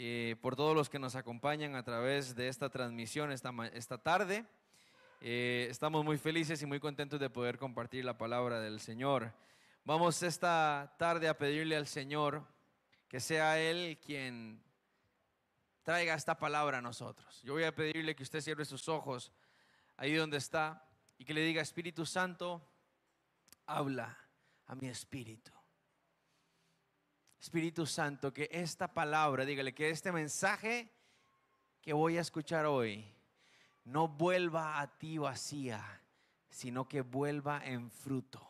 eh, por todos los que nos acompañan a través de esta transmisión esta, esta tarde. Eh, estamos muy felices y muy contentos de poder compartir la palabra del Señor. Vamos esta tarde a pedirle al Señor que sea Él quien traiga esta palabra a nosotros. Yo voy a pedirle que usted cierre sus ojos ahí donde está y que le diga, Espíritu Santo, habla a mi espíritu. Espíritu Santo, que esta palabra, dígale que este mensaje que voy a escuchar hoy no vuelva a ti vacía, sino que vuelva en fruto.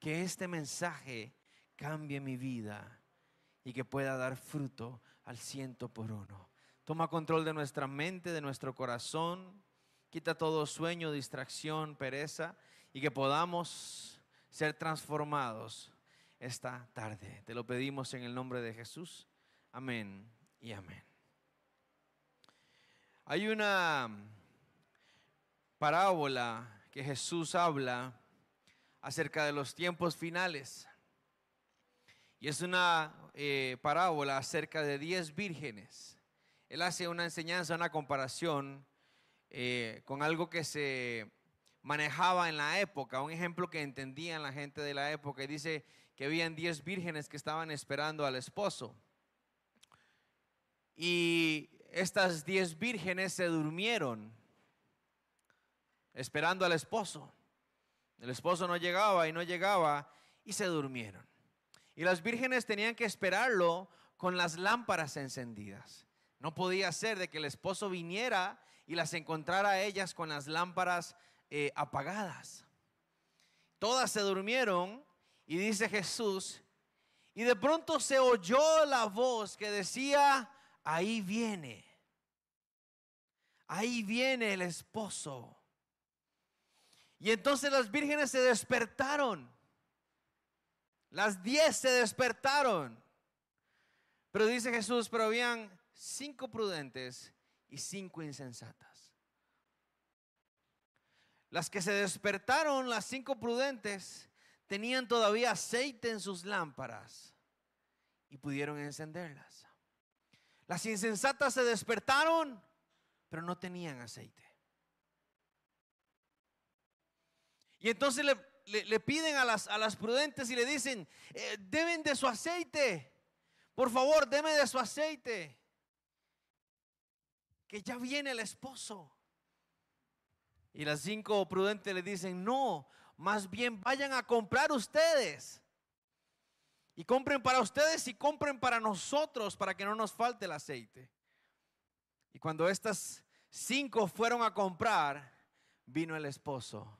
Que este mensaje cambie mi vida y que pueda dar fruto al ciento por uno. Toma control de nuestra mente, de nuestro corazón. Quita todo sueño, distracción, pereza y que podamos ser transformados esta tarde. Te lo pedimos en el nombre de Jesús. Amén y amén. Hay una parábola que Jesús habla acerca de los tiempos finales. Y es una eh, parábola acerca de diez vírgenes. Él hace una enseñanza, una comparación eh, con algo que se manejaba en la época, un ejemplo que entendían la gente de la época. Y dice que habían diez vírgenes que estaban esperando al esposo. Y estas diez vírgenes se durmieron esperando al esposo. El esposo no llegaba y no llegaba y se durmieron. Y las vírgenes tenían que esperarlo con las lámparas encendidas. No podía ser de que el esposo viniera y las encontrara a ellas con las lámparas eh, apagadas. Todas se durmieron y dice Jesús, y de pronto se oyó la voz que decía, ahí viene, ahí viene el esposo. Y entonces las vírgenes se despertaron, las diez se despertaron. Pero dice Jesús, pero habían cinco prudentes y cinco insensatas. Las que se despertaron, las cinco prudentes, tenían todavía aceite en sus lámparas y pudieron encenderlas. Las insensatas se despertaron, pero no tenían aceite. Y entonces le, piden a las, prudentes y le dicen, eh, deben de su aceite. Por favor, deme de su aceite. Que ya viene el esposo. Y las cinco prudentes le dicen, no, más bien vayan a comprar ustedes. Y compren para ustedes y compren para nosotros para que no nos falte el aceite. Y cuando estas cinco fueron a comprar, vino el esposo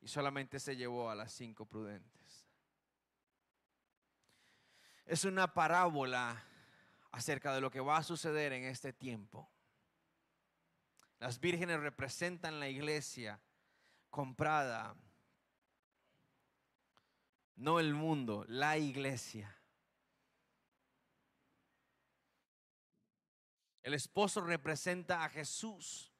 y solamente se llevó a las cinco prudentes. Es una parábola acerca de lo que va a suceder en este tiempo. Las vírgenes representan la iglesia comprada, no el mundo, la iglesia. El esposo representa a Jesús.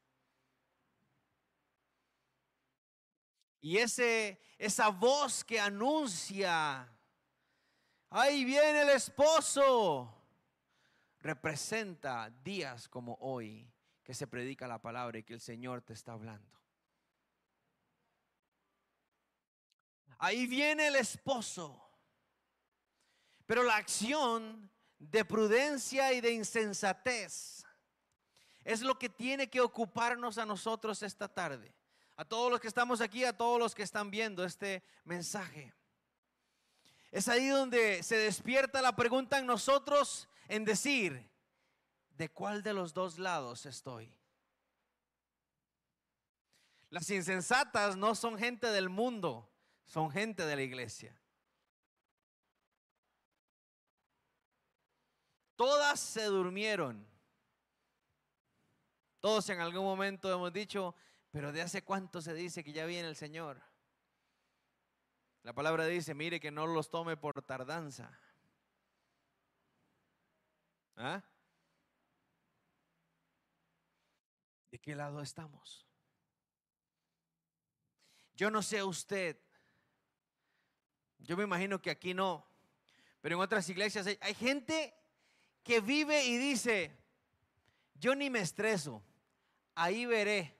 Y ese, esa voz que anuncia, ahí viene el esposo, representa días como hoy que se predica la palabra y que el Señor te está hablando. Ahí viene el esposo. Pero la acción de prudencia y de insensatez es lo que tiene que ocuparnos a nosotros esta tarde. A todos los que estamos aquí, a todos los que están viendo este mensaje. Es ahí donde se despierta la pregunta en nosotros en decir, ¿de cuál de los dos lados estoy? Las insensatas no son gente del mundo, son gente de la iglesia. Todas se durmieron. Todos en algún momento hemos dicho, pero ¿de hace cuánto se dice que ya viene el Señor? La palabra dice, mire que no los tome por tardanza. ¿Ah? ¿De qué lado estamos? Yo no sé usted. Yo me imagino que aquí no. Pero en otras iglesias hay, gente que vive y dice, yo ni me estreso, ahí veré.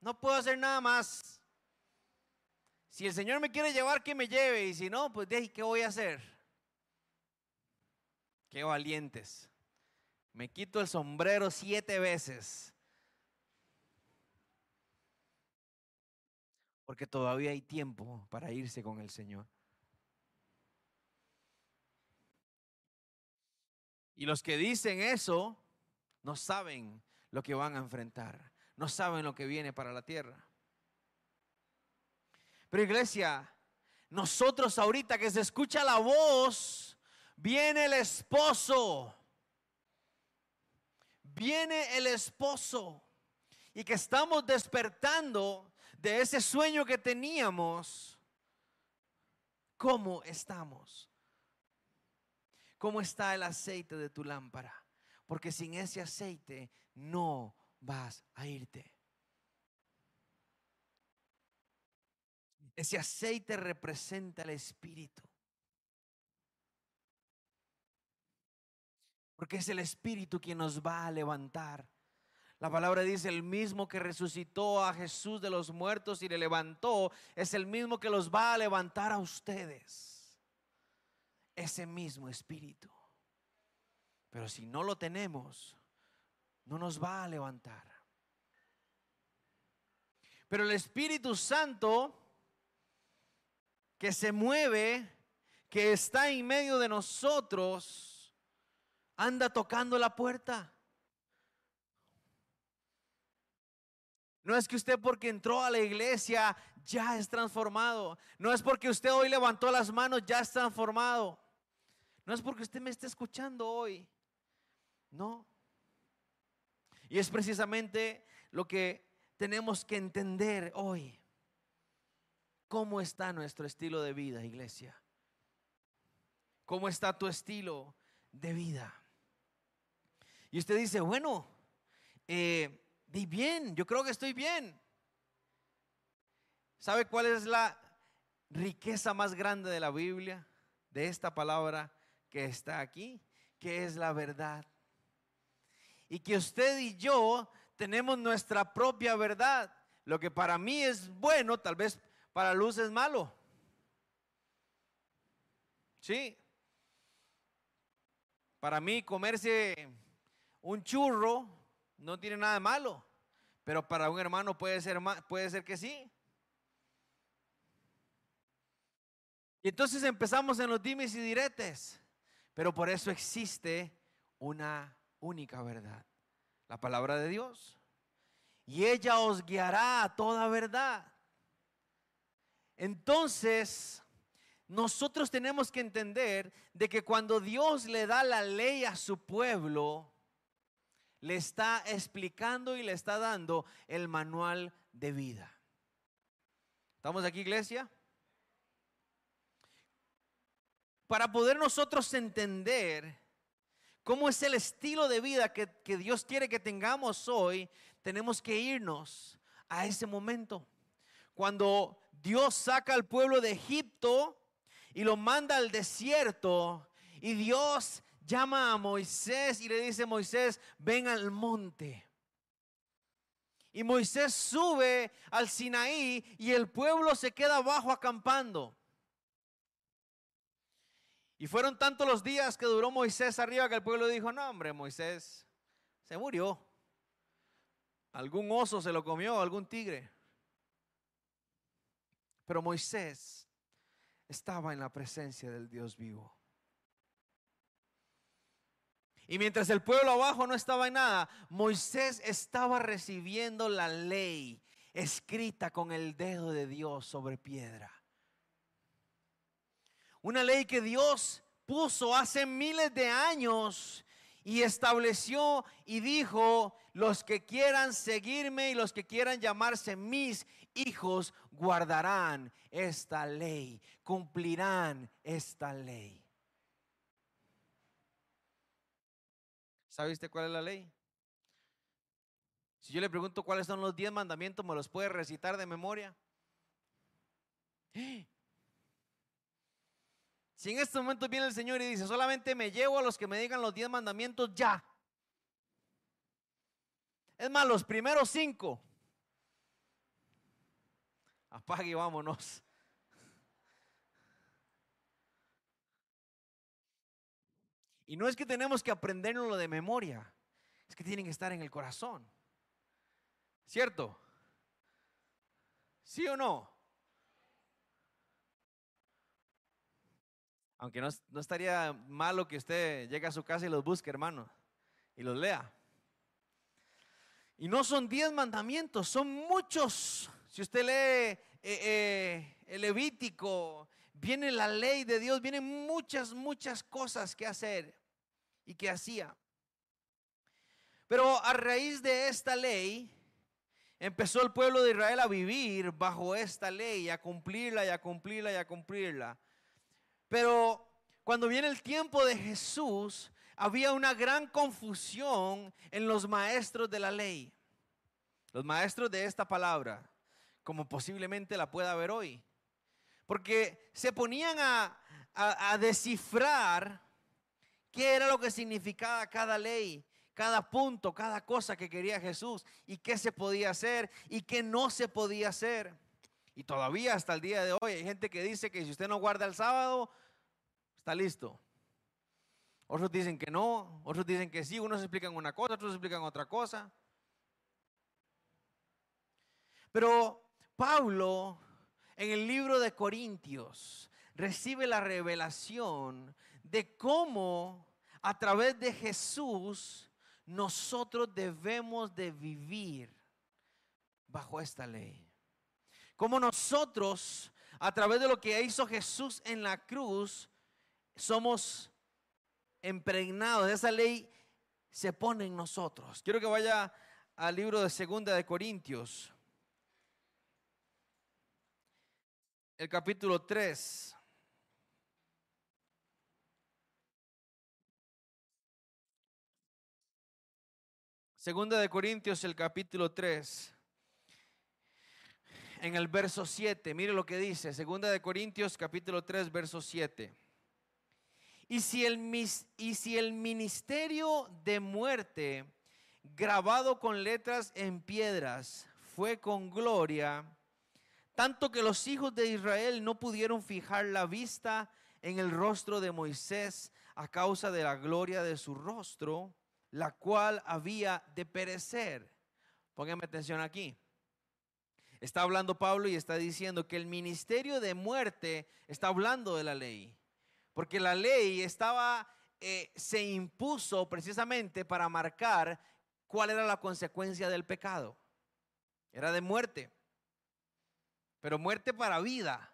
No puedo hacer nada más. Si el Señor me quiere llevar, que me lleve. Y si no, pues ¿qué voy a hacer? Qué valientes. Me quito el sombrero siete veces. Porque todavía hay tiempo para irse con el Señor. Y los que dicen eso no saben lo que van a enfrentar, no saben lo que viene para la tierra. Pero iglesia, nosotros ahorita que se escucha la voz, viene el esposo, viene el esposo y que estamos despertando de ese sueño que teníamos, ¿cómo estamos? ¿Cómo está el aceite de tu lámpara? Porque sin ese aceite no vas a irte. Ese aceite representa el Espíritu. Porque es el Espíritu quien nos va a levantar. La palabra dice, el mismo que resucitó a Jesús de los muertos y le levantó, es el mismo que los va a levantar a ustedes ese mismo espíritu. Pero si no lo tenemos, no nos va a levantar. Pero el Espíritu Santo que se mueve, que está en medio de nosotros, anda tocando la puerta. No es que usted porque entró a la iglesia ya es transformado. No es porque usted hoy levantó las manos ya es transformado. No es porque usted me esté escuchando hoy. No. Y es precisamente lo que tenemos que entender hoy. ¿Cómo está nuestro estilo de vida, iglesia? ¿Cómo está tu estilo de vida? Y usted dice, bueno, eh, di bien, yo creo que estoy bien. ¿Sabe cuál es la riqueza más grande de la Biblia? De esta palabra que está aquí, que es la verdad. Y que usted y yo tenemos nuestra propia verdad. Lo que para mí es bueno, tal vez para Luz es malo. Sí. Para mí comerse un churro no tiene nada de malo, pero para un hermano puede ser, puede ser que sí. Y entonces empezamos en los dimes y diretes. Pero por eso existe una única verdad, la palabra de Dios. Y ella os guiará a toda verdad. Entonces, nosotros tenemos que entender de que cuando Dios le da la ley a su pueblo, le está explicando y le está dando el manual de vida. ¿Estamos aquí, iglesia? para poder nosotros entender cómo es el estilo de vida que, Dios quiere que tengamos hoy, tenemos que irnos a ese momento. Cuando Dios saca al pueblo de Egipto y lo manda al desierto y Dios llama a Moisés y le dice, Moisés, ven al monte. Y Moisés sube al Sinaí y el pueblo se queda abajo acampando. Y fueron tantos los días que duró Moisés arriba que el pueblo dijo, no hombre, Moisés se murió. Algún oso se lo comió, algún tigre. Pero Moisés estaba en la presencia del Dios vivo. Y mientras el pueblo abajo no estaba en nada, Moisés estaba recibiendo la ley escrita con el dedo de Dios sobre piedra. Una ley que Dios puso hace miles de años y estableció y dijo, los que quieran seguirme y los que quieran llamarse mis hijos guardarán esta ley, cumplirán esta ley. ¿Sabe cuál es la ley? Si yo le pregunto cuáles son los diez mandamientos, ¿me los puede recitar de memoria? Si en este momento viene el Señor y dice, solamente me llevo a los que me digan los diez mandamientos ya. Es más, los primeros cinco. Apague y vámonos. Y no es que tenemos que aprenderlo de memoria, es que tienen que estar en el corazón. ¿Cierto? ¿Sí o no? Aunque no, no, estaría malo que usted llegue a su casa y los busque, hermano, y los lea. Y no son diez mandamientos, son muchos. Si usted lee eh, eh, el Levítico, viene la ley de Dios, vienen muchas, muchas cosas que hacer y que hacía. Pero a raíz de esta ley, empezó el pueblo de Israel a vivir bajo esta ley, a cumplirla y a cumplirla y a cumplirla. Pero cuando viene el tiempo de Jesús, había una gran confusión en los maestros de la ley. Los maestros de esta palabra, como posiblemente la pueda ver hoy. Porque se ponían a, a, descifrar qué era lo que significaba cada ley, cada punto, cada cosa que quería Jesús y qué se podía hacer y qué no se podía hacer. Y todavía hasta el día de hoy hay gente que dice que si usted no guarda el sábado, está listo. Otros dicen que no, otros dicen que sí, unos explican una cosa, otros explican otra cosa. Pero Pablo en el libro de Corintios recibe la revelación de cómo a través de Jesús nosotros debemos de vivir bajo esta ley. Cómo nosotros a través de lo que hizo Jesús en la cruz somos impregnados, esa ley se pone en nosotros. Quiero que vaya al libro de Segunda de Corintios, el capítulo 3. Segunda de Corintios, el capítulo 3. En el verso 7, mire lo que dice. Segunda de Corintios, capítulo 3, verso 7. Y si el, y si el ministerio de muerte grabado con letras en piedras fue con gloria, tanto que los hijos de Israel no pudieron fijar la vista en el rostro de Moisés a causa de la gloria de su rostro, la cual había de perecer. Pónganme atención aquí. Está hablando Pablo y está diciendo que el ministerio de muerte está hablando de la ley. Porque la ley estaba, eh, se impuso precisamente para marcar cuál era la consecuencia del pecado. Era de muerte. Pero muerte para vida.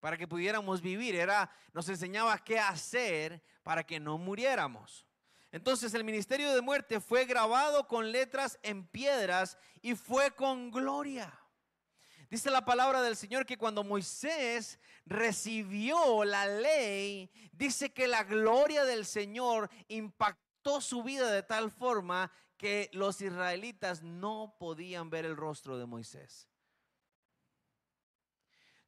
Para que pudiéramos vivir. Era, nos enseñaba qué hacer para que no muriéramos. Entonces el ministerio de muerte fue grabado con letras en piedras y fue con gloria. Dice la palabra del Señor que cuando Moisés recibió la ley, dice que la gloria del Señor impactó su vida de tal forma que los israelitas no podían ver el rostro de Moisés.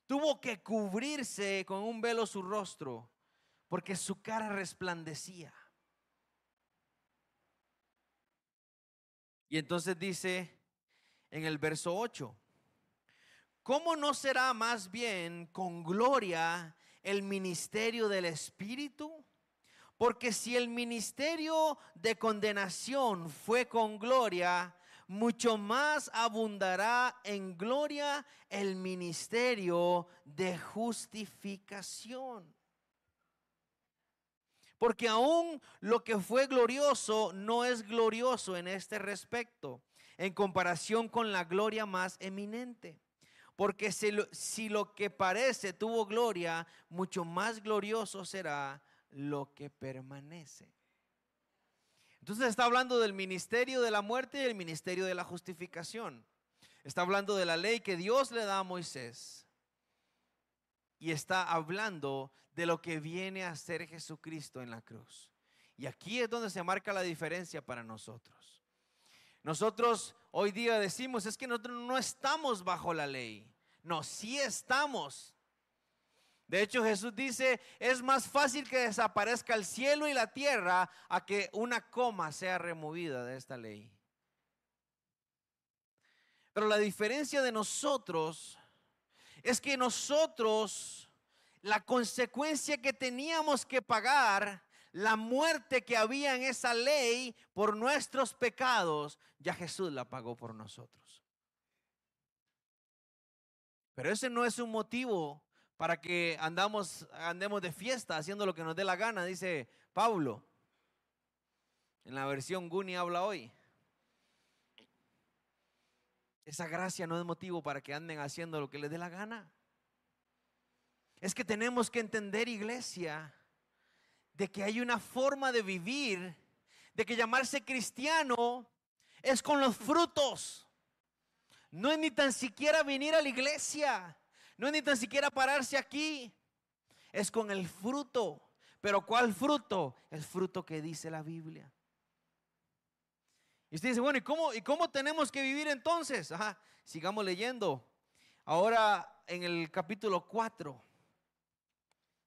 Tuvo que cubrirse con un velo su rostro porque su cara resplandecía. Y entonces dice en el verso 8, ¿cómo no será más bien con gloria el ministerio del Espíritu? Porque si el ministerio de condenación fue con gloria, mucho más abundará en gloria el ministerio de justificación. Porque aún lo que fue glorioso no es glorioso en este respecto, en comparación con la gloria más eminente. Porque si lo, que parece tuvo gloria, mucho más glorioso será lo que permanece. Entonces está hablando del ministerio de la muerte y el ministerio de la justificación. Está hablando de la ley que Dios le da a Moisés. Y está hablando de lo que viene a ser Jesucristo en la cruz. Y aquí es donde se marca la diferencia para nosotros. Nosotros hoy día decimos, es que nosotros no estamos bajo la ley. No, sí estamos. De hecho, Jesús dice, es más fácil que desaparezca el cielo y la tierra a que una coma sea removida de esta ley. Pero la diferencia de nosotros es que nosotros, la consecuencia que teníamos que pagar, la muerte que había en esa ley por nuestros pecados, ya Jesús la pagó por nosotros. Pero ese no es un motivo para que andamos, andemos de fiesta haciendo lo que nos dé la gana, dice Pablo. En la versión Guni habla hoy. Esa gracia no es motivo para que anden haciendo lo que les dé la gana. Es que tenemos que entender, iglesia, de que hay una forma de vivir, de que llamarse cristiano es con los frutos. No es ni tan siquiera venir a la iglesia. No es ni tan siquiera pararse aquí. Es con el fruto. Pero ¿cuál fruto? El fruto que dice la Biblia. Y usted dice, bueno, ¿y cómo, ¿y cómo tenemos que vivir entonces? Ajá, sigamos leyendo. Ahora en el capítulo 4.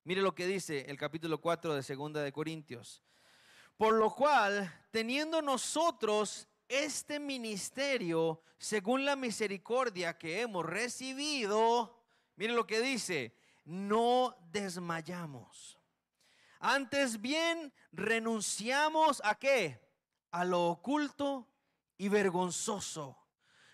Mire lo que dice el capítulo 4 de Segunda de Corintios. Por lo cual, teniendo nosotros este ministerio, según la misericordia que hemos recibido, Mire lo que dice, no desmayamos. Antes bien, renunciamos a qué? A lo oculto y vergonzoso,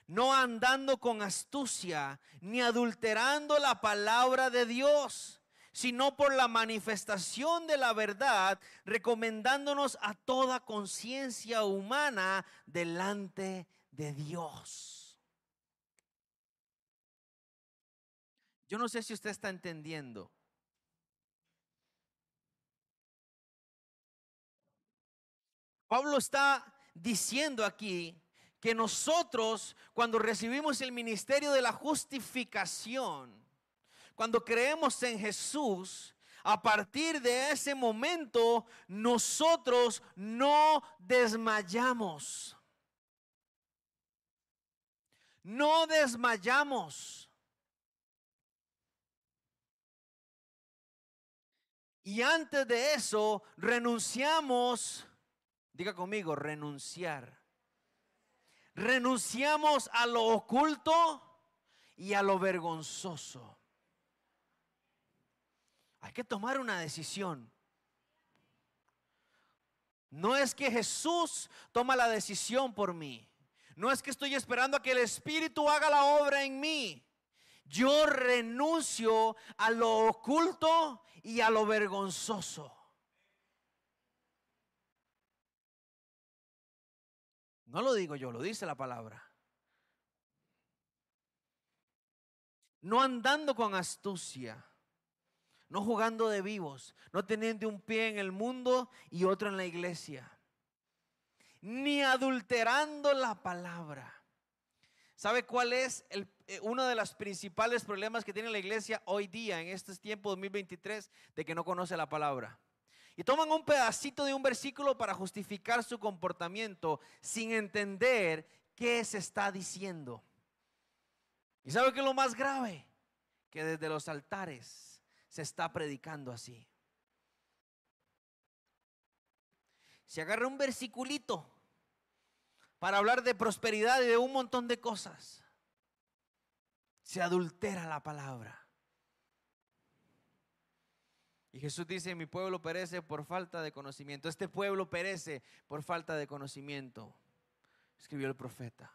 no andando con astucia, ni adulterando la palabra de Dios, sino por la manifestación de la verdad, recomendándonos a toda conciencia humana delante de Dios. Yo no sé si usted está entendiendo. Pablo está diciendo aquí que nosotros cuando recibimos el ministerio de la justificación, cuando creemos en Jesús, a partir de ese momento nosotros no desmayamos. No desmayamos. Y antes de eso, renunciamos, diga conmigo, renunciar. Renunciamos a lo oculto y a lo vergonzoso. Hay que tomar una decisión. No es que Jesús toma la decisión por mí. No es que estoy esperando a que el Espíritu haga la obra en mí. Yo renuncio a lo oculto y a lo vergonzoso. No lo digo yo, lo dice la palabra. No andando con astucia, no jugando de vivos, no teniendo un pie en el mundo y otro en la iglesia, ni adulterando la palabra. ¿Sabe cuál es eh, uno de los principales problemas que tiene la iglesia hoy día, en este tiempo 2023, de que no conoce la palabra. Y toman un pedacito de un versículo para justificar su comportamiento sin entender qué se está diciendo. ¿Y sabe qué es lo más grave? Que desde los altares se está predicando así. Se agarra un versiculito para hablar de prosperidad y de un montón de cosas se adultera la palabra. Y Jesús dice, mi pueblo perece por falta de conocimiento. Este pueblo perece por falta de conocimiento, escribió el profeta.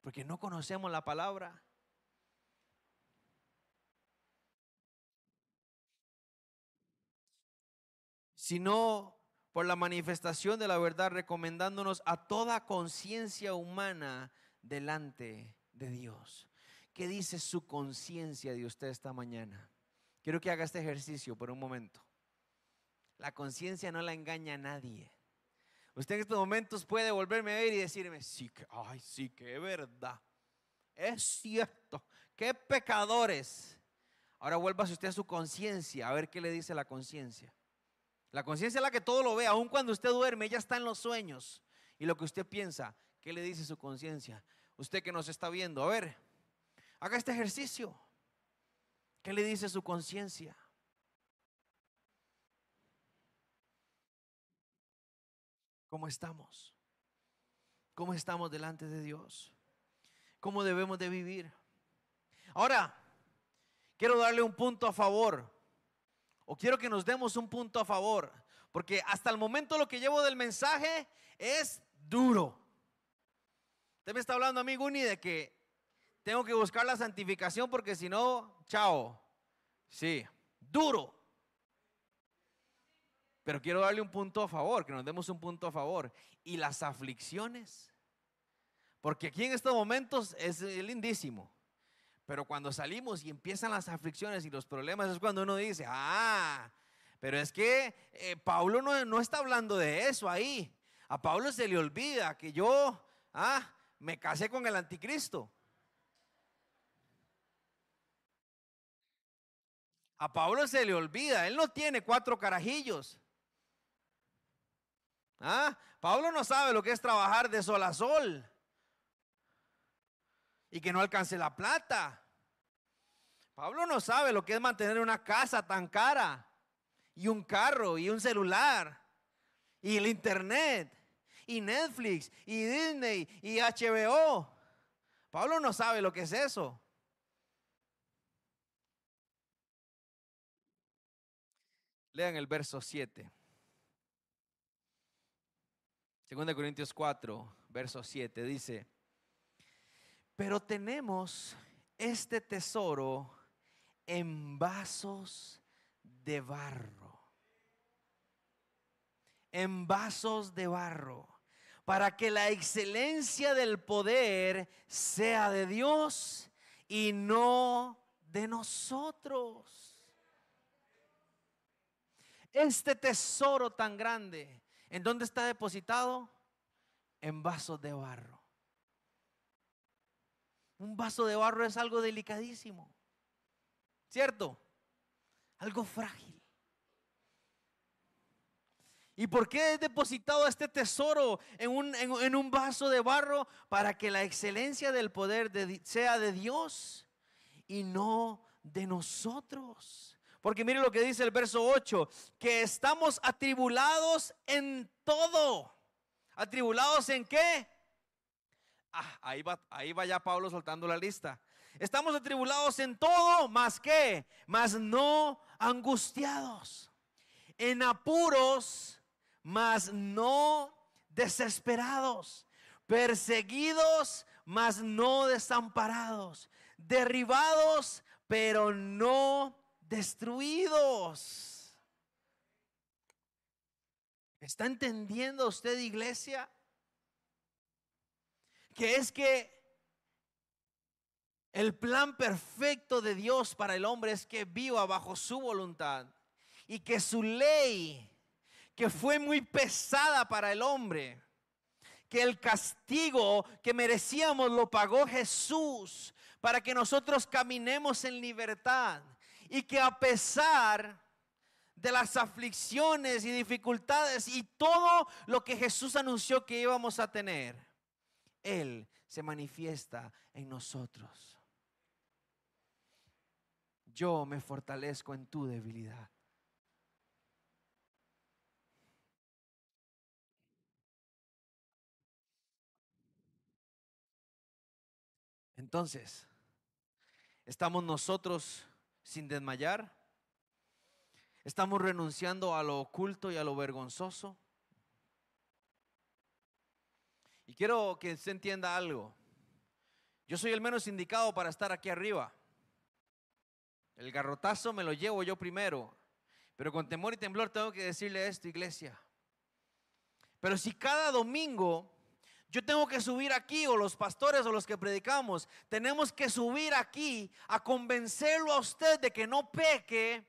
Porque no conocemos la palabra. Sino por la manifestación de la verdad, recomendándonos a toda conciencia humana delante de Dios. ¿Qué dice su conciencia de usted esta mañana? Quiero que haga este ejercicio por un momento. La conciencia no la engaña a nadie. Usted en estos momentos puede volverme a ver y decirme, sí que, ay, sí que es verdad. Es cierto. Qué pecadores. Ahora vuélvase usted a su conciencia, a ver qué le dice la conciencia. La conciencia es la que todo lo ve, aun cuando usted duerme, ella está en los sueños. Y lo que usted piensa, ¿qué le dice su conciencia? Usted que nos está viendo, a ver, Haga este ejercicio. ¿Qué le dice su conciencia? ¿Cómo estamos? ¿Cómo estamos delante de Dios? ¿Cómo debemos de vivir? Ahora, quiero darle un punto a favor. O quiero que nos demos un punto a favor. Porque hasta el momento lo que llevo del mensaje es duro. Usted me está hablando a mí, Guni, de que tengo que buscar la santificación porque si no, chao. Sí, duro. Pero quiero darle un punto a favor, que nos demos un punto a favor. Y las aflicciones. Porque aquí en estos momentos es lindísimo. Pero cuando salimos y empiezan las aflicciones y los problemas es cuando uno dice, ah, pero es que eh, Pablo no, no, está hablando de eso ahí. A Pablo se le olvida que yo, ah, me casé con el anticristo. A Pablo se le olvida, él no tiene cuatro carajillos. ¿Ah? Pablo no sabe lo que es trabajar de sol a sol y que no alcance la plata. Pablo no sabe lo que es mantener una casa tan cara y un carro y un celular y el internet y Netflix y Disney y HBO. Pablo no sabe lo que es eso. Lean el verso 7. Segunda Corintios 4, verso 7 dice, pero tenemos este tesoro en vasos de barro. En vasos de barro. Para que la excelencia del poder sea de Dios y no de nosotros. Este tesoro tan grande ¿En dónde está depositado? En vasos de barro. Un vaso de barro es algo delicadísimo. ¿Cierto? Algo frágil. ¿Y por qué es depositado este tesoro en un, en, un, vaso de barro? Para que la excelencia del poder sea de Dios y no de nosotros. Porque mire lo que dice el verso 8, que estamos atribulados en todo. ¿Atribulados en qué? Ah, ahí va, ahí va ya Pablo soltando la lista. Estamos atribulados en todo, más que, más no angustiados. En apuros, más no desesperados. Perseguidos, más no desamparados. Derribados, pero no destruidos. ¿Está entendiendo usted, iglesia? Que es que el plan perfecto de Dios para el hombre es que viva bajo su voluntad y que su ley, que fue muy pesada para el hombre, que el castigo que merecíamos lo pagó Jesús para que nosotros caminemos en libertad y que a pesar de las aflicciones y dificultades y todo lo que Jesús anunció que íbamos a tener, Él se manifiesta en nosotros. Yo me fortalezco en tu debilidad. Entonces, estamos nosotros sin desmayar? ¿Estamos renunciando a lo oculto y a lo vergonzoso? Y quiero que se entienda algo. Yo soy el menos indicado para estar aquí arriba. El garrotazo me lo llevo yo primero. Pero con temor y temblor tengo que decirle esto, iglesia. Pero si cada domingo yo tengo que subir aquí, o los pastores o los que predicamos, tenemos que subir aquí a convencerlo a usted de que no peque.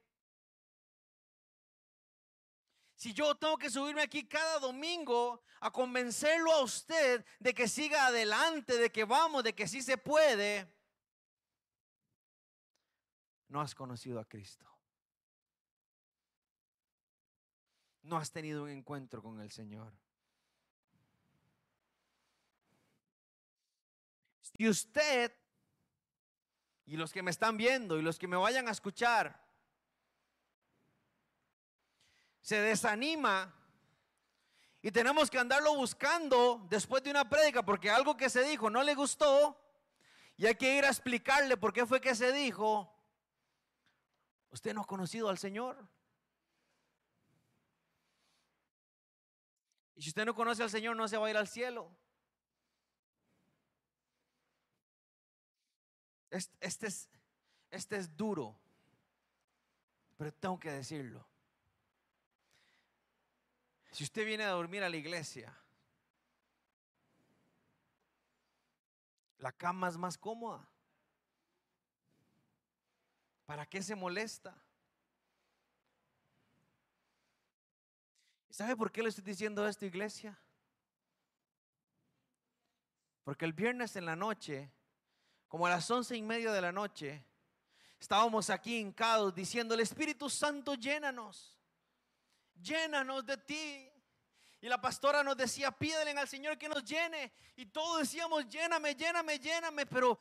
Si yo tengo que subirme aquí cada domingo a convencerlo a usted de que siga adelante, de que vamos, de que sí se puede, no has conocido a Cristo. No has tenido un encuentro con el Señor. Si usted y los que me están viendo y los que me vayan a escuchar, se desanima y tenemos que andarlo buscando después de una prédica porque algo que se dijo no le gustó y hay que ir a explicarle por qué fue que se dijo, usted no ha conocido al Señor. Y si usted no conoce al Señor, no se va a ir al cielo. Este, es, este es duro, pero tengo que decirlo. Si usted viene a dormir a la iglesia, la cama es más cómoda. ¿Para qué se molesta? ¿Sabe por qué le estoy diciendo esto, iglesia? Porque el viernes en la noche, como a las once y media de la noche, estábamos aquí hincados diciendo, el Espíritu Santo llénanos llénanos de ti. Y la pastora nos decía, pídele al Señor que nos llene. Y todos decíamos, lléname, lléname, lléname. Pero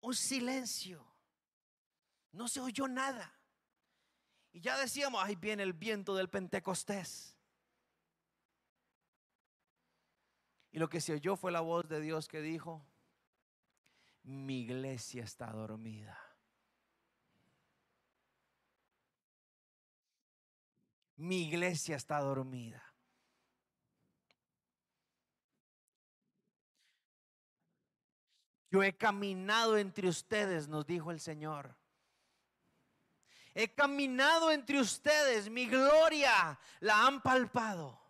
un silencio. No se oyó nada. Y ya decíamos, ahí viene el viento del Pentecostés. Y lo que se oyó fue la voz de Dios que dijo, mi iglesia está dormida. mi iglesia está dormida. Yo he caminado entre ustedes, nos dijo el Señor. He caminado entre ustedes, mi gloria la han palpado.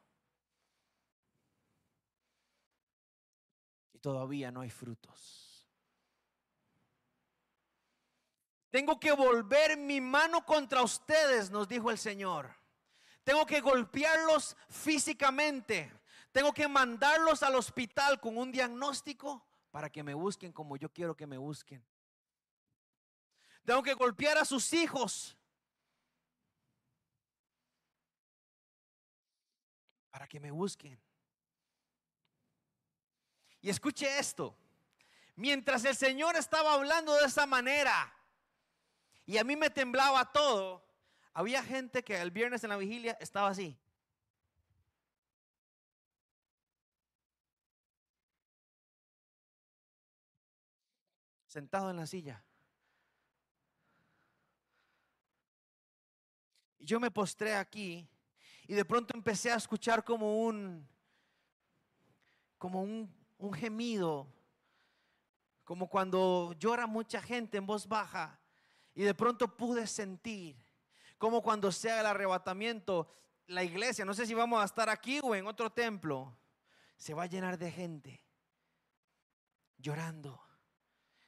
Y todavía no hay frutos. Tengo que volver mi mano contra ustedes, nos dijo el Señor. Tengo que golpearlos físicamente. Tengo que mandarlos al hospital con un diagnóstico para que me busquen como yo quiero que me busquen. Tengo que golpear a sus hijos para que me busquen. Y escuche esto. Mientras el Señor estaba hablando de esa manera y a mí me temblaba todo, había gente que el viernes en la vigilia estaba así. Sentado en la silla. Y yo me postré aquí y de pronto empecé a escuchar como un como un, un gemido, como cuando llora mucha gente en voz baja y de pronto pude sentir como cuando sea el arrebatamiento, la iglesia, no sé si vamos a estar aquí o en otro templo, se va a llenar de gente llorando,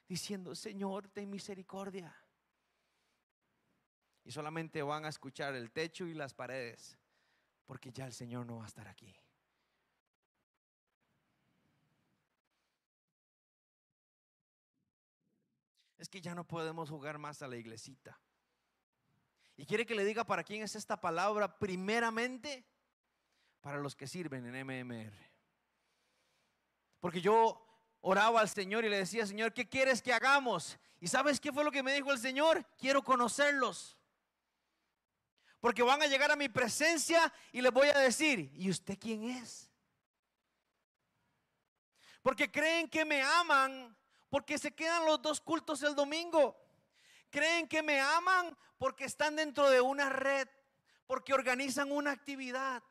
diciendo, Señor, ten misericordia. Y solamente van a escuchar el techo y las paredes, porque ya el Señor no va a estar aquí. Es que ya no podemos jugar más a la iglesita. Y quiere que le diga para quién es esta palabra primeramente para los que sirven en MMR. Porque yo oraba al Señor y le decía, Señor, ¿qué quieres que hagamos? ¿Y sabes qué fue lo que me dijo el Señor? Quiero conocerlos. Porque van a llegar a mi presencia y les voy a decir, ¿y usted quién es? Porque creen que me aman porque se quedan los dos cultos el domingo. Creen que me aman porque están dentro de una red, porque organizan una actividad.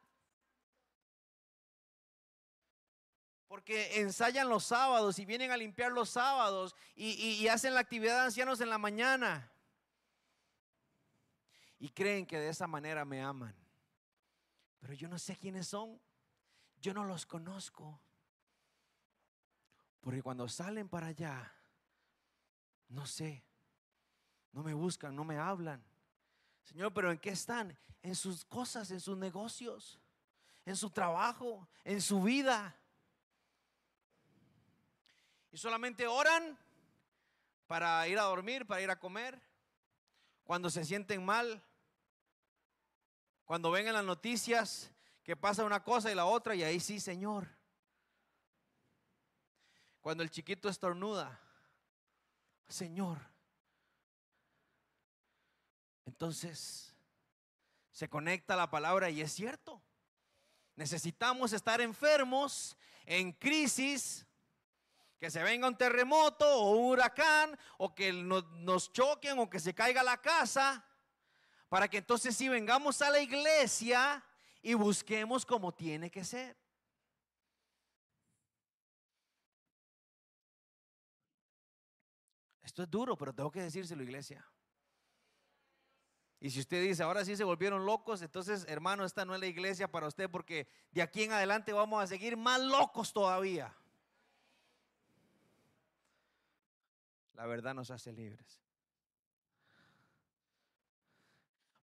Porque ensayan los sábados y vienen a limpiar los sábados y, hacen la actividad de ancianos en la mañana. Y creen que de esa manera me aman. Pero yo no sé quiénes son. Yo no los conozco. Porque cuando salen para allá, no sé. No me buscan, no me hablan. Señor, pero ¿en qué están? En sus cosas, en sus negocios, en su trabajo, en su vida. Y solamente oran para ir a dormir, para ir a comer, cuando se sienten mal, cuando ven en las noticias que pasa una cosa y la otra, y ahí sí, Señor. Cuando el chiquito estornuda, Señor. Entonces, se conecta la palabra y es cierto. Necesitamos estar enfermos, en crisis, que se venga un terremoto o un huracán, o que nos, choquen o que se caiga la casa, para que entonces si vengamos a la iglesia y busquemos como tiene que ser. Esto es duro, pero tengo que decírselo, iglesia. Y si usted dice, ahora sí se volvieron locos, entonces, hermano, esta no es la iglesia para usted, porque de aquí en adelante vamos a seguir más locos todavía. La verdad nos hace libres.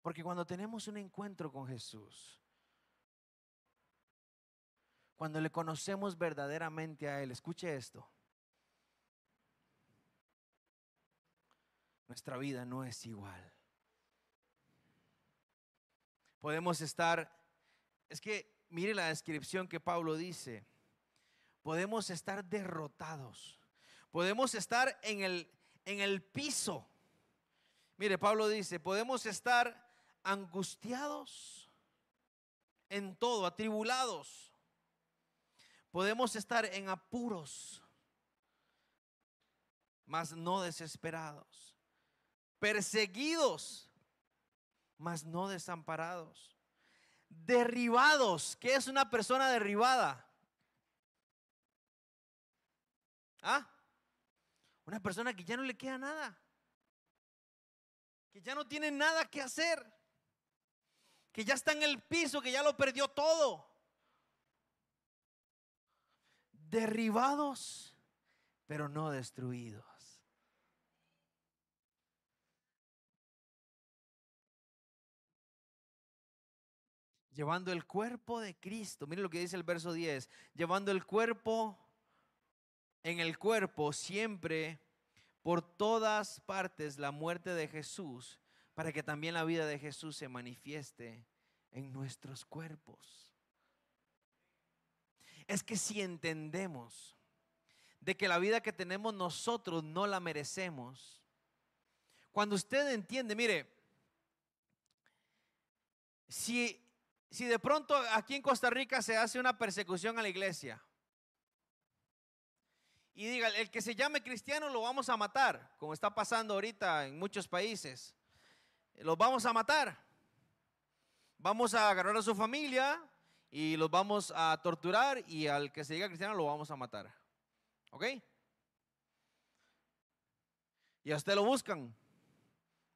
Porque cuando tenemos un encuentro con Jesús, cuando le conocemos verdaderamente a Él, escuche esto, nuestra vida no es igual. Podemos estar, es que mire la descripción que Pablo dice, podemos estar derrotados, podemos estar en el, en el piso. Mire, Pablo dice, podemos estar angustiados en todo, atribulados. Podemos estar en apuros, mas no desesperados perseguidos, mas no desamparados, derribados. ¿Qué es una persona derribada? ¿Ah? Una persona que ya no le queda nada, que ya no tiene nada que hacer, que ya está en el piso, que ya lo perdió todo. Derribados, pero no destruidos. Llevando el cuerpo de Cristo. Mire lo que dice el verso 10, llevando el cuerpo en el cuerpo siempre por todas partes la muerte de Jesús, para que también la vida de Jesús se manifieste en nuestros cuerpos. Es que si entendemos de que la vida que tenemos nosotros no la merecemos, cuando usted entiende, mire, si si de pronto aquí en Costa Rica se hace una persecución a la iglesia y diga, el que se llame cristiano lo vamos a matar, como está pasando ahorita en muchos países, los vamos a matar. Vamos a agarrar a su familia y los vamos a torturar y al que se diga cristiano lo vamos a matar. ¿Ok? Y a usted lo buscan.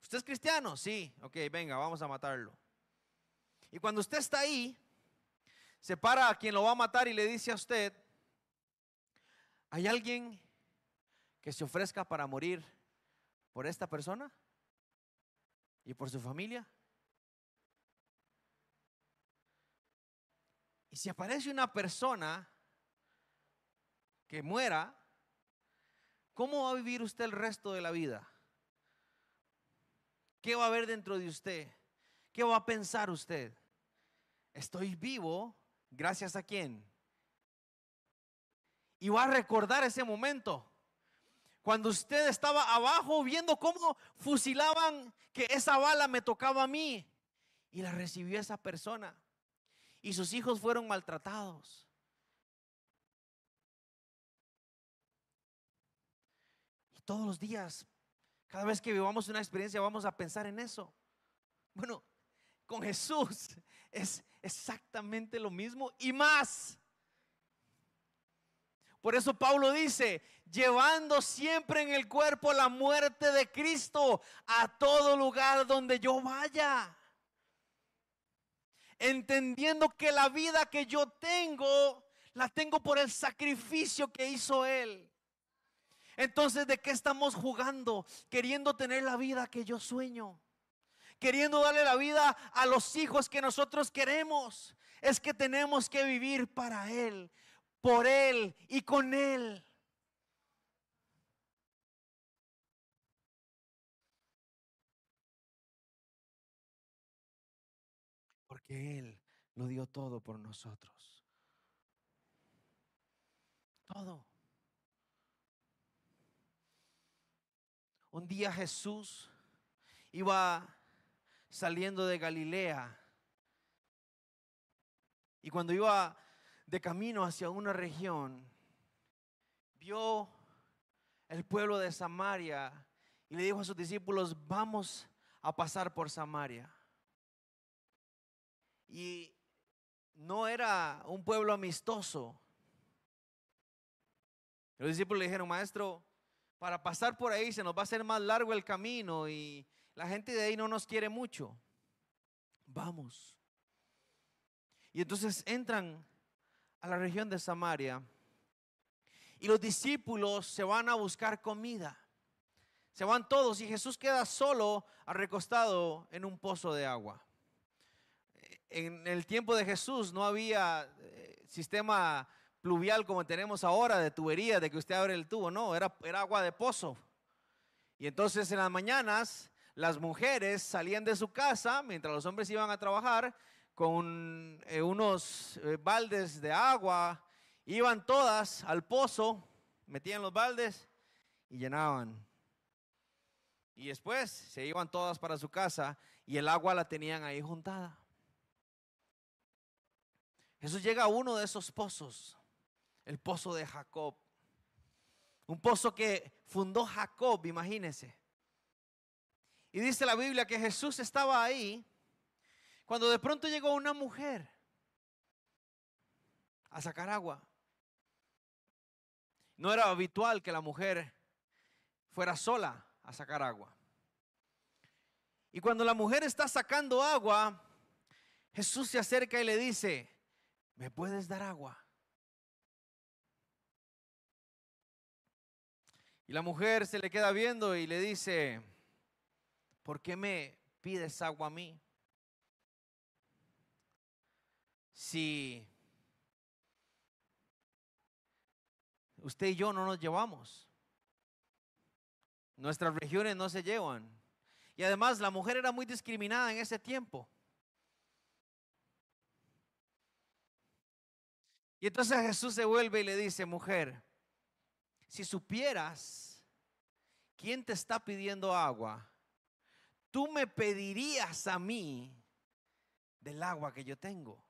¿Usted es cristiano? Sí. Ok, venga, vamos a matarlo. Y cuando usted está ahí, se para a quien lo va a matar y le dice a usted, ¿hay alguien que se ofrezca para morir por esta persona y por su familia? Y si aparece una persona que muera, ¿cómo va a vivir usted el resto de la vida? ¿Qué va a haber dentro de usted? ¿Qué va a pensar usted? Estoy vivo gracias a quién. Y va a recordar ese momento. Cuando usted estaba abajo viendo cómo fusilaban que esa bala me tocaba a mí. Y la recibió esa persona. Y sus hijos fueron maltratados. Y todos los días, cada vez que vivamos una experiencia, vamos a pensar en eso. Bueno, con Jesús es exactamente lo mismo y más. Por eso Pablo dice, llevando siempre en el cuerpo la muerte de Cristo a todo lugar donde yo vaya. Entendiendo que la vida que yo tengo, la tengo por el sacrificio que hizo Él. Entonces, ¿de qué estamos jugando? Queriendo tener la vida que yo sueño queriendo darle la vida a los hijos que nosotros queremos. Es que tenemos que vivir para Él, por Él y con Él. Porque Él lo dio todo por nosotros. Todo. un día Jesús iba saliendo de Galilea y cuando iba de camino hacia una región, vio el pueblo de Samaria y le dijo a sus discípulos, vamos a pasar por Samaria. Y no era un pueblo amistoso. Los discípulos le dijeron, maestro, para pasar por ahí se nos va a hacer más largo el camino y la gente de ahí no nos quiere mucho. Vamos. Y entonces entran a la región de Samaria y los discípulos se van a buscar comida. Se van todos y Jesús queda solo recostado en un pozo de agua. En el tiempo de Jesús no había eh, sistema pluvial como tenemos ahora de tubería, de que usted abre el tubo, no, era, era agua de pozo. Y entonces en las mañanas las mujeres salían de su casa mientras los hombres iban a trabajar con eh, unos eh, baldes de agua, iban todas al pozo, metían los baldes y llenaban. Y después se iban todas para su casa y el agua la tenían ahí juntada. Jesús llega a uno de esos pozos el pozo de Jacob. Un pozo que fundó Jacob, imagínense. Y dice la Biblia que Jesús estaba ahí cuando de pronto llegó una mujer a sacar agua. No era habitual que la mujer fuera sola a sacar agua. Y cuando la mujer está sacando agua, Jesús se acerca y le dice, ¿me puedes dar agua? Y la mujer se le queda viendo y le dice, ¿por qué me pides agua a mí? Si usted y yo no nos llevamos, nuestras regiones no se llevan. Y además la mujer era muy discriminada en ese tiempo. Y entonces Jesús se vuelve y le dice, mujer, si supieras quién te está pidiendo agua, tú me pedirías a mí del agua que yo tengo.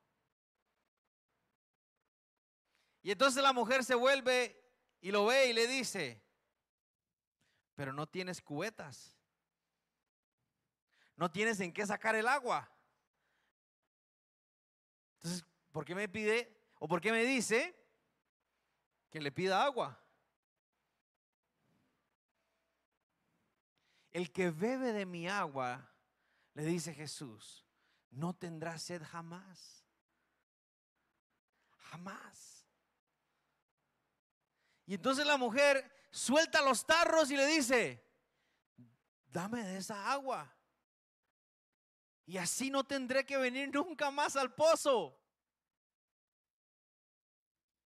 Y entonces la mujer se vuelve y lo ve y le dice, pero no tienes cubetas. No tienes en qué sacar el agua. Entonces, ¿por qué me pide o por qué me dice que le pida agua? El que bebe de mi agua, le dice Jesús, no tendrá sed jamás. Jamás. Y entonces la mujer suelta los tarros y le dice, dame de esa agua. Y así no tendré que venir nunca más al pozo.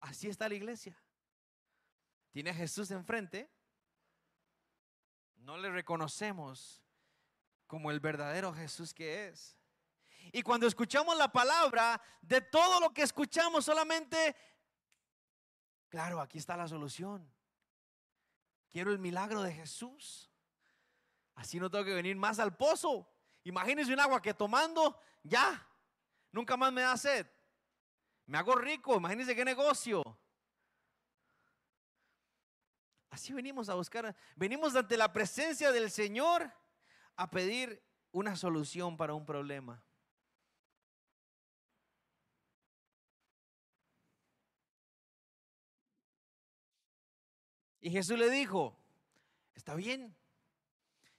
Así está la iglesia. Tiene a Jesús enfrente no le reconocemos como el verdadero Jesús que es. Y cuando escuchamos la palabra, de todo lo que escuchamos solamente, claro, aquí está la solución. Quiero el milagro de Jesús. Así no tengo que venir más al pozo. Imagínense un agua que tomando, ya, nunca más me da sed. Me hago rico, imagínense qué negocio. Así venimos a buscar, venimos ante la presencia del Señor a pedir una solución para un problema. Y Jesús le dijo, está bien,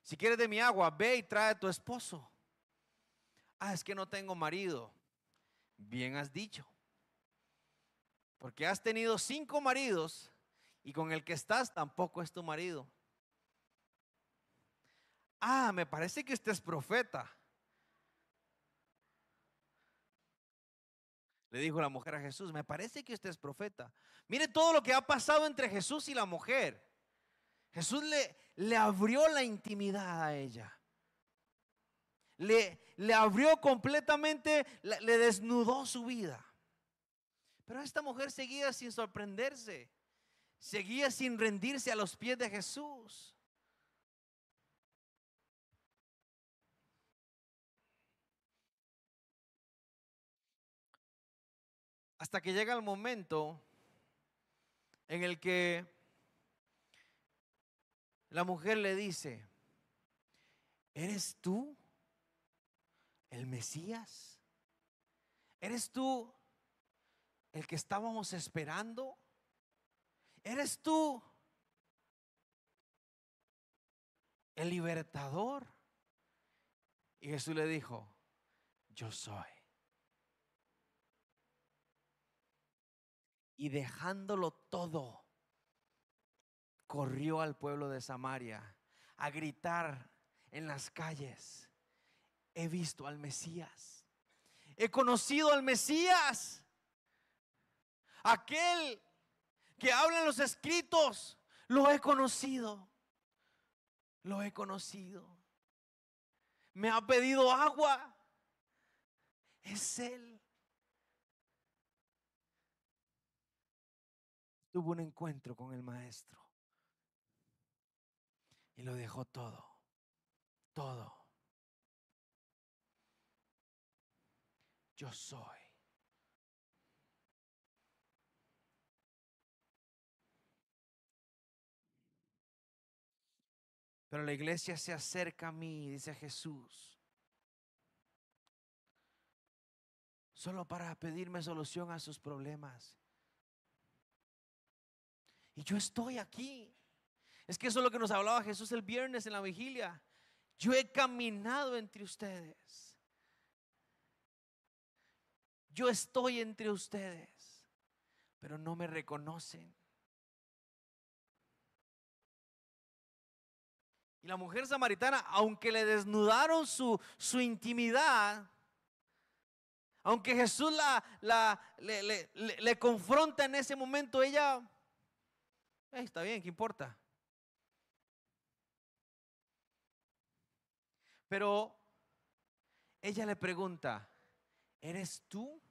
si quieres de mi agua, ve y trae a tu esposo. Ah, es que no tengo marido. Bien has dicho. Porque has tenido cinco maridos y con el que estás tampoco es tu marido. Ah, me parece que usted es profeta. Le dijo la mujer a Jesús, me parece que usted es profeta. Mire todo lo que ha pasado entre Jesús y la mujer. Jesús le, le abrió la intimidad a ella. Le, le abrió completamente, le desnudó su vida. Pero esta mujer seguía sin sorprenderse seguía sin rendirse a los pies de Jesús. Hasta que llega el momento en el que la mujer le dice, ¿eres tú el Mesías? ¿Eres tú el que estábamos esperando? ¿Eres tú el libertador? Y Jesús le dijo, yo soy. Y dejándolo todo, corrió al pueblo de Samaria a gritar en las calles, he visto al Mesías, he conocido al Mesías, aquel que habla en los escritos, lo he conocido, lo he conocido. Me ha pedido agua, es Él. Tuvo un encuentro con el maestro y lo dejó todo, todo. Yo soy. Pero la iglesia se acerca a mí, dice Jesús, solo para pedirme solución a sus problemas. Y yo estoy aquí. Es que eso es lo que nos hablaba Jesús el viernes en la vigilia. Yo he caminado entre ustedes. Yo estoy entre ustedes, pero no me reconocen. La mujer samaritana, aunque le desnudaron su, su intimidad, aunque Jesús la, la le, le, confronta en ese momento, ella, está bien, ¿qué importa? Pero ella le pregunta, ¿eres tú?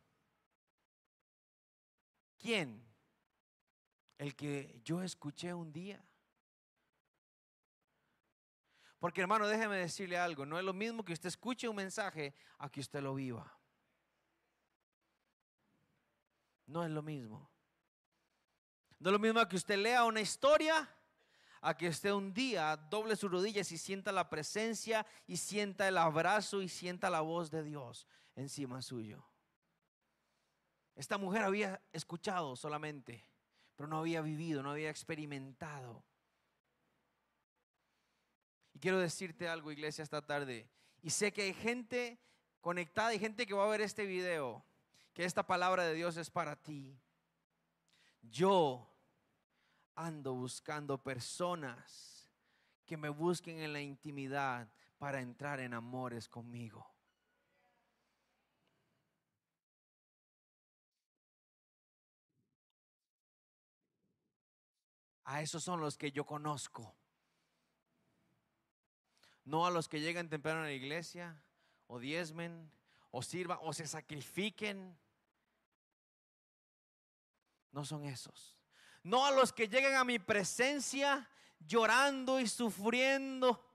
¿Quién? El que yo escuché un día. Porque hermano, déjeme decirle algo, no es lo mismo que usted escuche un mensaje a que usted lo viva. No es lo mismo. No es lo mismo que usted lea una historia a que usted un día doble sus rodillas y sienta la presencia y sienta el abrazo y sienta la voz de Dios encima suyo. Esta mujer había escuchado solamente, pero no había vivido, no había experimentado. Y quiero decirte algo, iglesia, esta tarde. Y sé que hay gente conectada y gente que va a ver este video, que esta palabra de Dios es para ti. Yo ando buscando personas que me busquen en la intimidad para entrar en amores conmigo. A esos son los que yo conozco no a los que llegan temprano a la iglesia, o diezmen, o sirvan, o se sacrifiquen. No son esos. No a los que llegan a mi presencia llorando y sufriendo,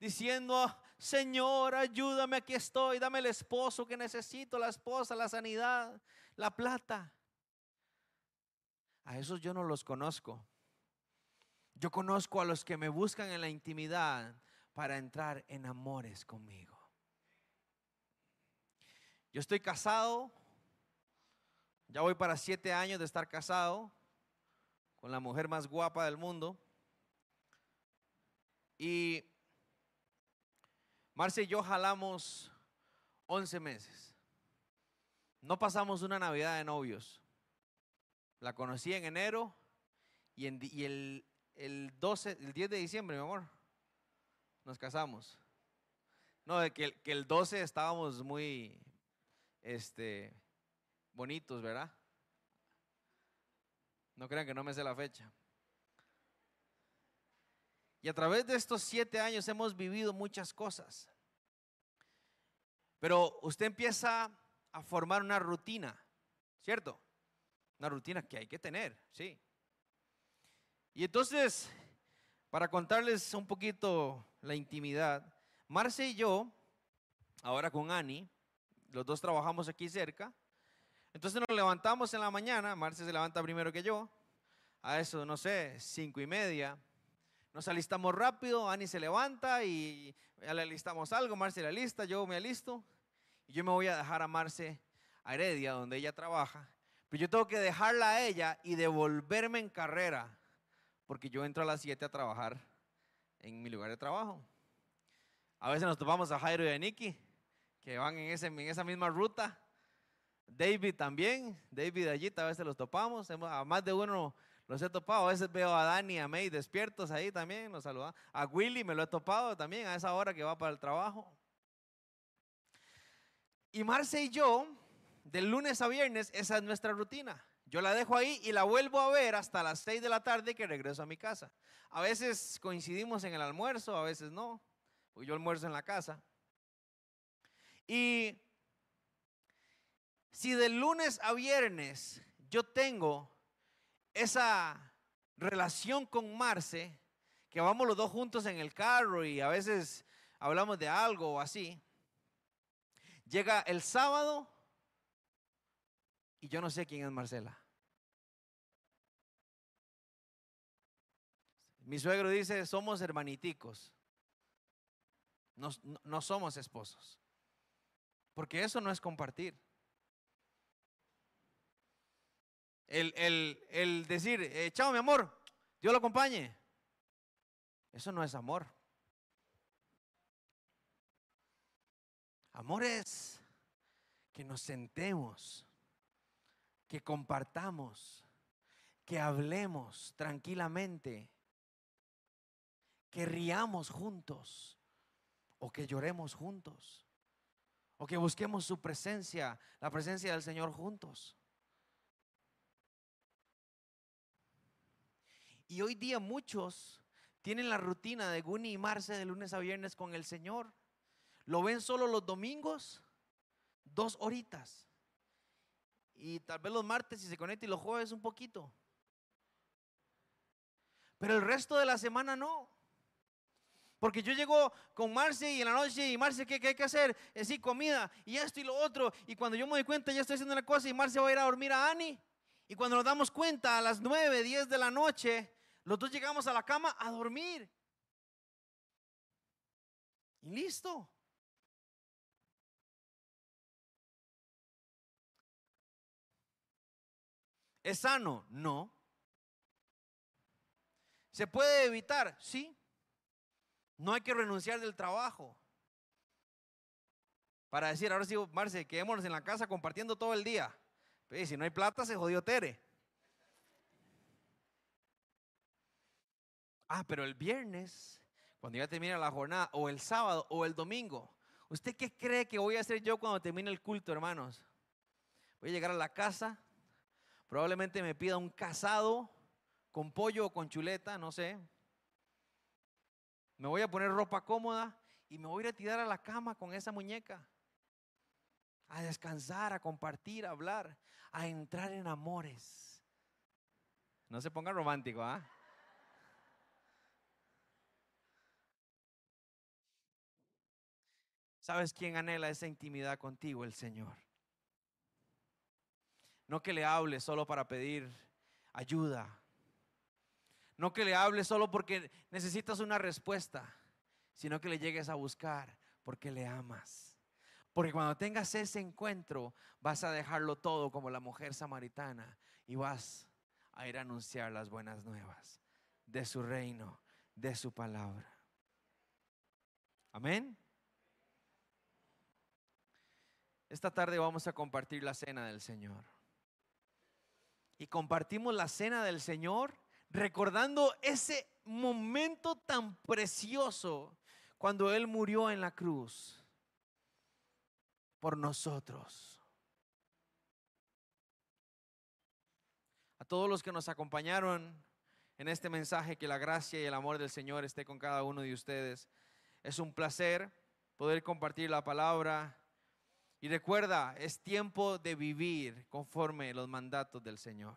diciendo, Señor, ayúdame, aquí estoy, dame el esposo que necesito, la esposa, la sanidad, la plata. A esos yo no los conozco. Yo conozco a los que me buscan en la intimidad para entrar en amores conmigo. Yo estoy casado, ya voy para siete años de estar casado con la mujer más guapa del mundo. Y Marcia y yo jalamos 11 meses. No pasamos una Navidad de novios. La conocí en enero y, el, el 12, el 10 de diciembre, mi amor nos casamos. No, de que, que el 12 estábamos muy este, bonitos, ¿verdad? No crean que no me sé la fecha. Y a través de estos siete años hemos vivido muchas cosas. Pero usted empieza a formar una rutina, ¿cierto? Una rutina que hay que tener, sí. Y entonces para contarles un poquito la intimidad, Marce y yo, ahora con Ani, los dos trabajamos aquí cerca, Entonces nos levantamos en la mañana, Marce se levanta primero que yo, a eso, no sé, cinco y media. Nos alistamos rápido, Ani se levanta y ya le alistamos algo, Marce la lista, yo me alisto y yo me voy a dejar a Marce a Heredia, donde ella trabaja. Pero yo tengo que dejarla a ella y devolverme en carrera, porque yo entro a las 7 a trabajar en mi lugar de trabajo. A veces nos topamos a Jairo y a Nicky, que van en, ese, en esa misma ruta. David también, David allí a veces los topamos, a más de uno los he topado, a veces veo a Dani y a May despiertos ahí también, los saludamos. A Willy me lo he topado también a esa hora que va para el trabajo. Y Marce y yo, de lunes a viernes, esa es nuestra rutina. Yo la dejo ahí y la vuelvo a ver hasta las 6 de la tarde que regreso a mi casa. A veces coincidimos en el almuerzo, a veces no. Porque yo almuerzo en la casa. Y si de lunes a viernes yo tengo esa relación con Marce, que vamos los dos juntos en el carro y a veces hablamos de algo o así, llega el sábado y yo no sé quién es Marcela. Mi suegro dice, somos hermaniticos. No, somos esposos. Porque eso no es compartir. El, el, decir, eh, chao mi amor, Dios lo acompañe. Eso no es amor. Amor es que nos sentemos, que compartamos, que hablemos tranquilamente, que riamos juntos o que lloremos juntos o que busquemos su presencia, la presencia del Señor juntos. Y hoy día muchos tienen la rutina de Guni y Marce de lunes a viernes con el Señor. Lo ven solo los domingos, dos horitas. Y tal vez los martes y se conecta y los jueves un poquito. Pero el resto de la semana no. Porque yo llego con Marce y en la noche, y Marce, ¿qué, hay que hacer? Es decir, comida, y esto y lo otro. Y cuando yo me doy cuenta, ya estoy haciendo una cosa y Marce va a ir a dormir a Ani. Y cuando nos damos cuenta, a las 9, 10 de la noche, los dos llegamos a la cama a dormir. Y listo. ¿Es sano? No. ¿Se puede evitar? Sí. No hay que renunciar del trabajo. Para decir, ahora sí, Marce, quedémonos en la casa compartiendo todo el día. Pero si no hay plata, se jodió Tere. Ah, pero el viernes, cuando ya termina la jornada, o el sábado, o el domingo, ¿usted qué cree que voy a hacer yo cuando termine el culto, hermanos? Voy a llegar a la casa, probablemente me pida un casado con pollo o con chuleta, no sé, me voy a poner ropa cómoda y me voy a ir a tirar a la cama con esa muñeca. A descansar, a compartir, a hablar, a entrar en amores. No se ponga romántico, ¿ah? ¿Sabes quién anhela esa intimidad contigo? El Señor. No que le hable solo para pedir ayuda, no que le hables solo porque necesitas una respuesta, sino que le llegues a buscar porque le amas. Porque cuando tengas ese encuentro, vas a dejarlo todo como la mujer samaritana y vas a ir a anunciar las buenas nuevas de su reino, de su palabra. Amén. Esta tarde vamos a compartir la cena del Señor. Y compartimos la cena del Señor recordando ese momento tan precioso cuando Él murió en la cruz por nosotros. A todos los que nos acompañaron en este mensaje, que la gracia y el amor del Señor esté con cada uno de ustedes. Es un placer poder compartir la palabra. Y recuerda, es tiempo de vivir conforme los mandatos del Señor.